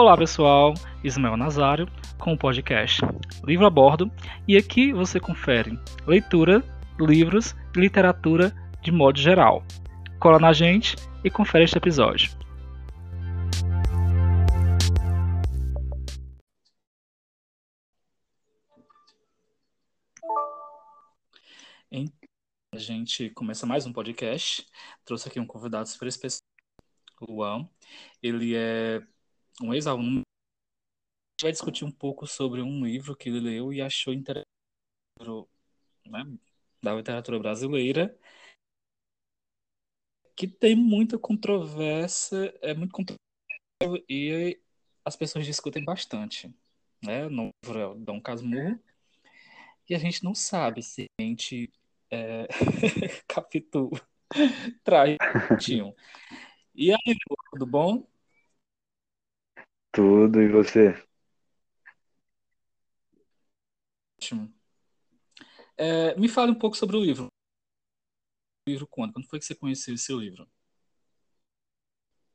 Olá pessoal, Ismael Nazário com o podcast Livro a Bordo e aqui você confere leitura, livros e literatura de modo geral. Cola na gente e confere este episódio. A gente começa mais um podcast. Trouxe aqui um convidado super especial, Luan. Ele é um ex-aluno. Vai discutir um pouco sobre um livro que ele leu e achou interessante né, da literatura brasileira, que tem muita controvérsia, é muito controverso e as pessoas discutem bastante. Né? No livro é Dom Casmurro, e a gente não sabe se a gente é, Capitu Traitinho. E aí, tudo bom? Tudo, e você? Ótimo. É, me fale um pouco sobre o livro. O livro quando? Quando foi que você conheceu esse livro?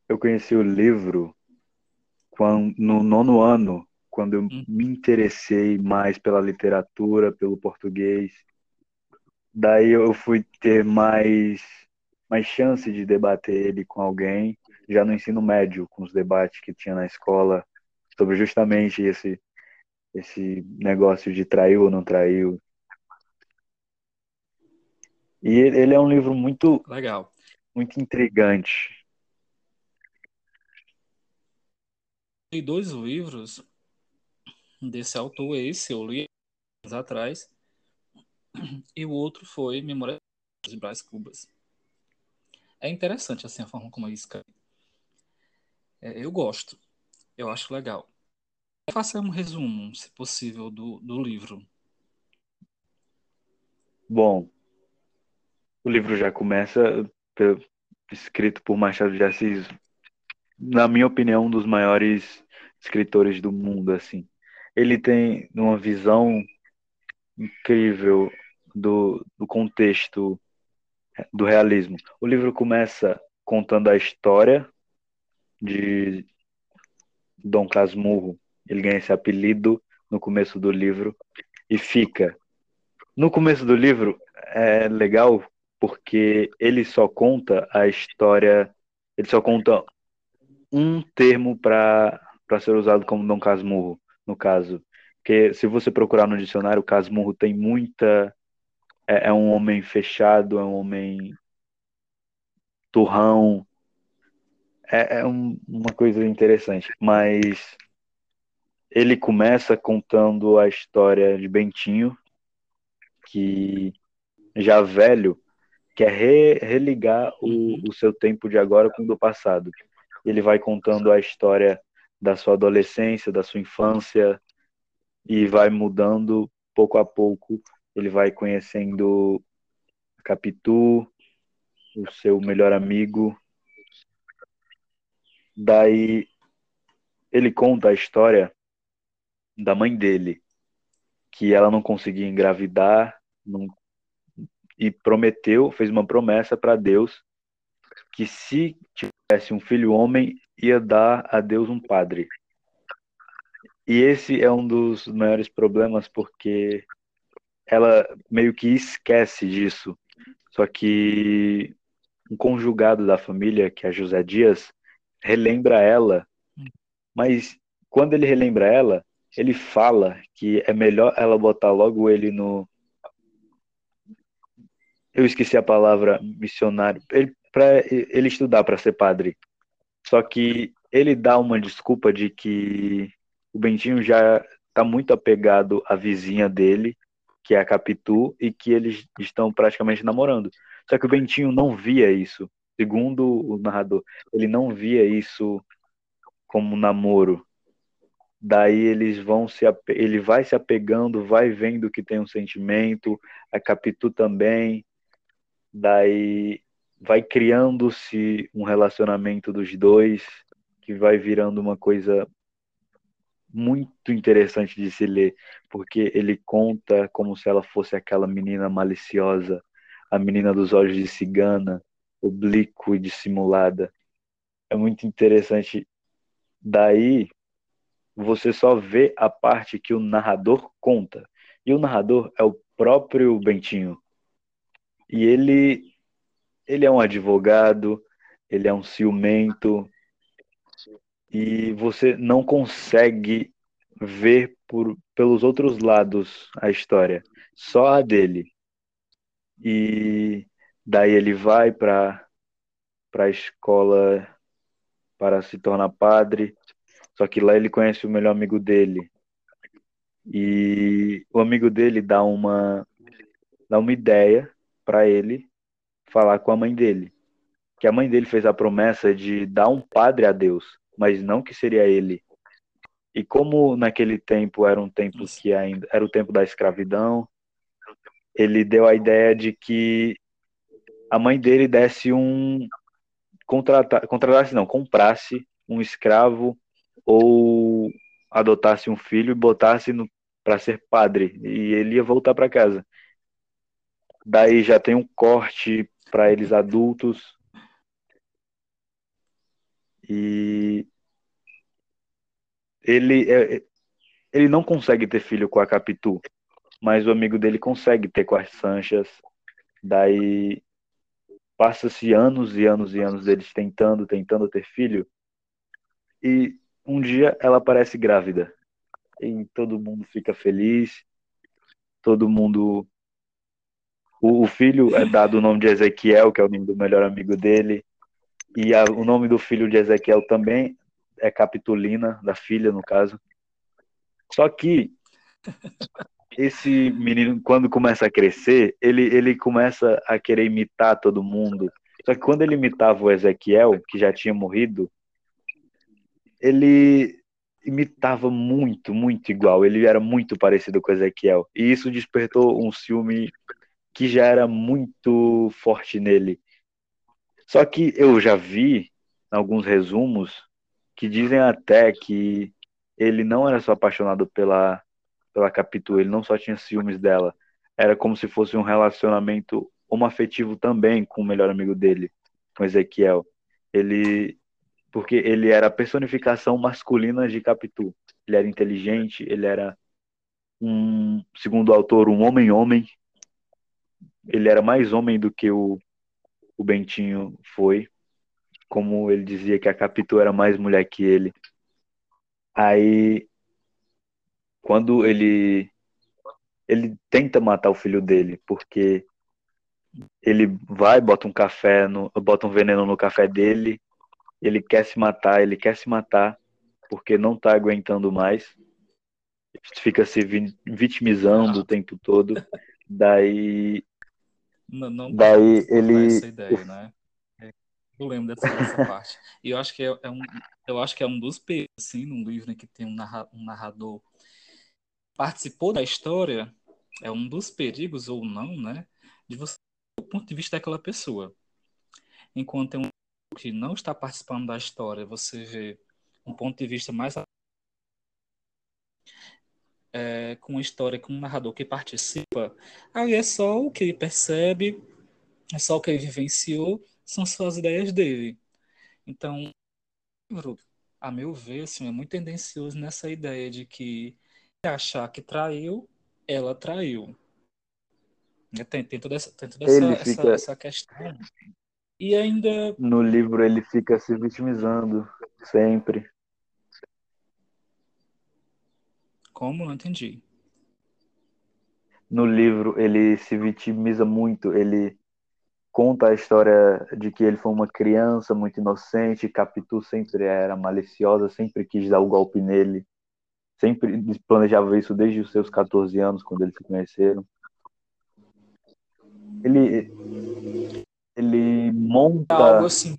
Eu conheci o livro quando, no nono ano, quando eu hum. me interessei mais pela literatura, pelo português. Daí eu fui ter mais, mais chance de debater ele com alguém, já no ensino médio, com os debates que tinha na escola, sobre justamente esse, esse negócio de traiu ou não traiu. E ele é um livro muito legal, muito intrigante. Tem dois livros desse autor, esse eu li anos atrás, e o outro foi Memória de Brás Cubas. É interessante assim a forma como ele escreve. É, eu gosto, eu acho legal. Faça um resumo, se possível, do, do livro. Bom, o livro já começa escrito por Machado de Assis, na minha opinião, um dos maiores escritores do mundo, assim. Ele tem uma visão incrível do, do contexto do realismo. O livro começa contando a história de Dom Casmurro. Ele ganha esse apelido no começo do livro e fica. No começo do livro é legal porque ele só conta a história, ele só conta um termo para ser usado como Dom Casmurro, no caso. Porque se você procurar no dicionário, Casmurro tem muita é, é um homem fechado, é um homem turrão. É, é um, uma coisa interessante. Mas ele começa contando a história de Bentinho, que já velho quer re, religar o, o seu tempo de agora com o do passado. Ele vai contando a história da sua adolescência, da sua infância, e vai mudando pouco a pouco ele vai conhecendo Capitu, o seu melhor amigo. Daí ele conta a história da mãe dele, que ela não conseguia engravidar não, e prometeu, fez uma promessa para Deus que se tivesse um filho homem ia dar a Deus um padre. E esse é um dos maiores problemas porque ela meio que esquece disso. Só que um conjugado da família, que é José Dias, relembra ela, mas quando ele relembra ela, ele fala que é melhor ela botar logo ele no. Eu esqueci a palavra missionário. Ele, para ele estudar para ser padre. Só que ele dá uma desculpa de que o Bentinho já está muito apegado à vizinha dele que é a Capitu, e que eles estão praticamente namorando. Só que o Bentinho não via isso. Segundo o narrador, ele não via isso como namoro. Daí eles vão se ele vai se apegando, vai vendo que tem um sentimento, a Capitu também. Daí vai criando-se um relacionamento dos dois que vai virando uma coisa muito interessante de se ler, porque ele conta como se ela fosse aquela menina maliciosa, a menina dos olhos de cigana, oblíqua e dissimulada. É muito interessante. Daí você só vê a parte que o narrador conta. E o narrador é o próprio Bentinho. E ele ele é um advogado, ele é um ciumento e você não consegue ver por, pelos outros lados a história, só a dele. E daí ele vai para para a escola para se tornar padre só que lá ele conhece o melhor amigo dele. E o amigo dele dá uma dá uma ideia para ele falar com a mãe dele. Que a mãe dele fez a promessa de dar um padre a Deus, mas não que seria ele. E como naquele tempo era um tempo que ainda era o tempo da escravidão, ele deu a ideia de que a mãe dele desse um contratar, contratasse não, comprasse um escravo ou adotasse um filho e botasse para ser padre e ele ia voltar para casa. Daí já tem um corte para eles adultos e ele é, ele não consegue ter filho com a Capitu, mas o amigo dele consegue ter com as Sanchas. Daí passa-se anos e anos e anos deles tentando, tentando ter filho. E um dia ela aparece grávida e todo mundo fica feliz, todo mundo. O, o filho é dado o nome de Ezequiel, que é o nome do melhor amigo dele, e a, o nome do filho de Ezequiel também é Capitolina, da filha, no caso. Só que esse menino, quando começa a crescer, ele, ele começa a querer imitar todo mundo. Só que quando ele imitava o Ezequiel, que já tinha morrido, ele imitava muito, muito igual. Ele era muito parecido com Ezequiel. E isso despertou um ciúme que já era muito forte nele. Só que eu já vi alguns resumos que dizem até que ele não era só apaixonado pela pela Capitu, ele não só tinha ciúmes dela, era como se fosse um relacionamento homoafetivo também com o melhor amigo dele, com Ezequiel. Ele porque ele era a personificação masculina de Capitu. Ele era inteligente, ele era um, segundo o autor, um homem-homem. Ele era mais homem do que o, o Bentinho foi. Como ele dizia que a Capitu era mais mulher que ele. Aí, quando ele ele tenta matar o filho dele, porque ele vai, bota um café, no, bota um veneno no café dele ele quer se matar, ele quer se matar porque não tá aguentando mais, fica se vitimizando o tempo todo, daí não, não daí ele essa ideia, né? Eu lembro dessa, dessa parte. E eu acho que é, é, um, eu acho que é um dos perigos, assim, num livro que tem um, narra, um narrador participou da história, é um dos perigos ou não, né? De você do ponto de vista daquela pessoa. Enquanto tem um que não está participando da história, você vê um ponto de vista mais é, com uma história com um narrador que participa, aí é só o que ele percebe, é só o que ele vivenciou, são só as ideias dele. Então, a meu ver, assim, é muito tendencioso nessa ideia de que achar que traiu, ela traiu. Tem, tem toda essa, tem toda essa, fica... essa, essa questão e ainda. No livro ele fica se vitimizando sempre. Como? Não entendi. No livro ele se vitimiza muito. Ele conta a história de que ele foi uma criança muito inocente. Capitu sempre era maliciosa, sempre quis dar o golpe nele. Sempre planejava isso desde os seus 14 anos, quando eles se conheceram. Ele, ele monta. Algo assim.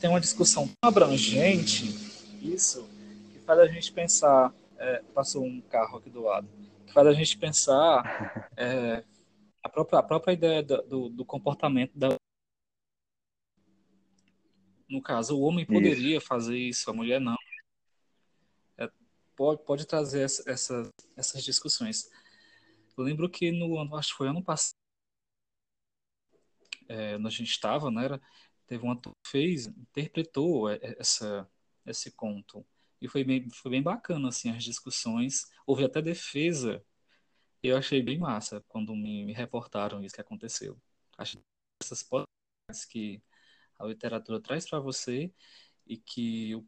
Tem uma discussão tão abrangente, isso, que faz a gente pensar. É, passou um carro aqui do lado. Que faz a gente pensar é, a, própria, a própria ideia do, do comportamento da. No caso, o homem poderia isso. fazer isso, a mulher não. Pode, pode trazer essa, essa, essas discussões. Eu lembro que no ano, acho que foi ano passado, é, onde a gente estava, né, era, teve um ator que fez, interpretou é, é, essa, esse conto. E foi bem, foi bem bacana, assim, as discussões. Houve até defesa. Eu achei bem massa quando me, me reportaram isso que aconteceu. Acho essas possibilidades que a literatura traz para você e que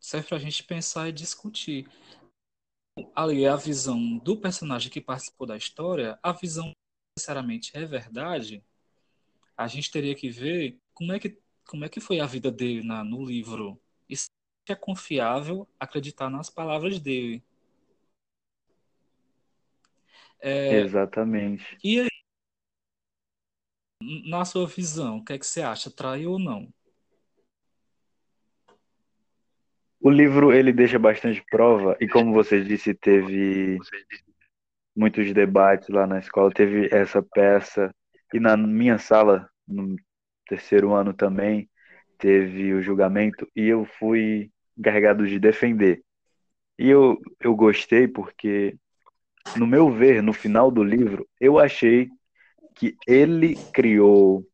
serve para a gente pensar e discutir. Ali, a visão do personagem que participou da história, a visão necessariamente é verdade, a gente teria que ver como é que, como é que foi a vida dele na, no livro. E se é confiável acreditar nas palavras dele. É, Exatamente. E aí, na sua visão, o que é que você acha? Traiu ou não? O livro ele deixa bastante prova e como você disse teve muitos debates lá na escola teve essa peça e na minha sala no terceiro ano também teve o julgamento e eu fui encarregado de defender. E eu eu gostei porque no meu ver no final do livro eu achei que ele criou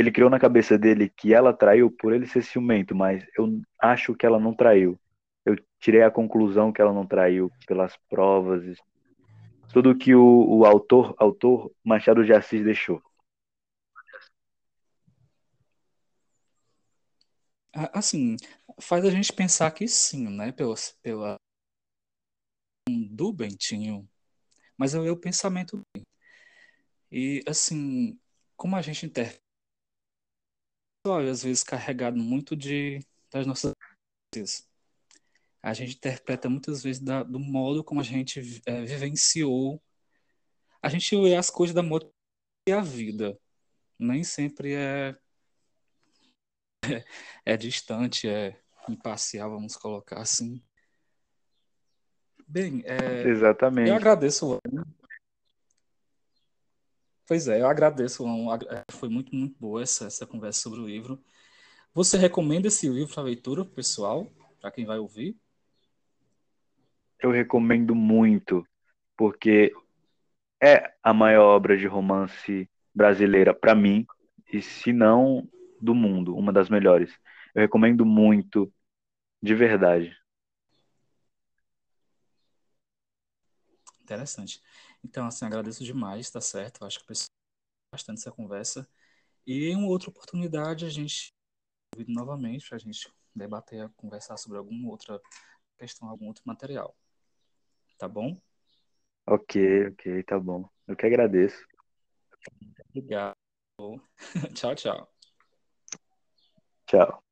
ele criou na cabeça dele que ela traiu por ele ser ciumento, mas eu acho que ela não traiu. Eu tirei a conclusão que ela não traiu pelas provas, tudo que o, o autor, autor Machado de Assis deixou. Assim, faz a gente pensar que sim, né? Pela, pela do Bentinho, mas é o pensamento dele. E assim, como a gente interpreta às vezes carregado muito de das nossas a gente interpreta muitas vezes da, do modo como a gente é, vivenciou. A gente vê as coisas da modo e a vida. Nem sempre é, é é, distante é imparcial vamos colocar assim. Bem é, exatamente. eu agradeço Pois é, eu agradeço. Foi muito, muito boa essa, essa conversa sobre o livro. Você recomenda esse livro para leitura, pessoal, para quem vai ouvir? Eu recomendo muito, porque é a maior obra de romance brasileira para mim, e se não do mundo, uma das melhores. Eu recomendo muito, de verdade. Interessante. Então, assim, agradeço demais, tá certo? Acho que precisa bastante essa conversa. E em uma outra oportunidade, a gente novamente para a gente debater, conversar sobre alguma outra questão, algum outro material. Tá bom? Ok, ok, tá bom. Eu que agradeço. Obrigado. tchau, tchau. Tchau.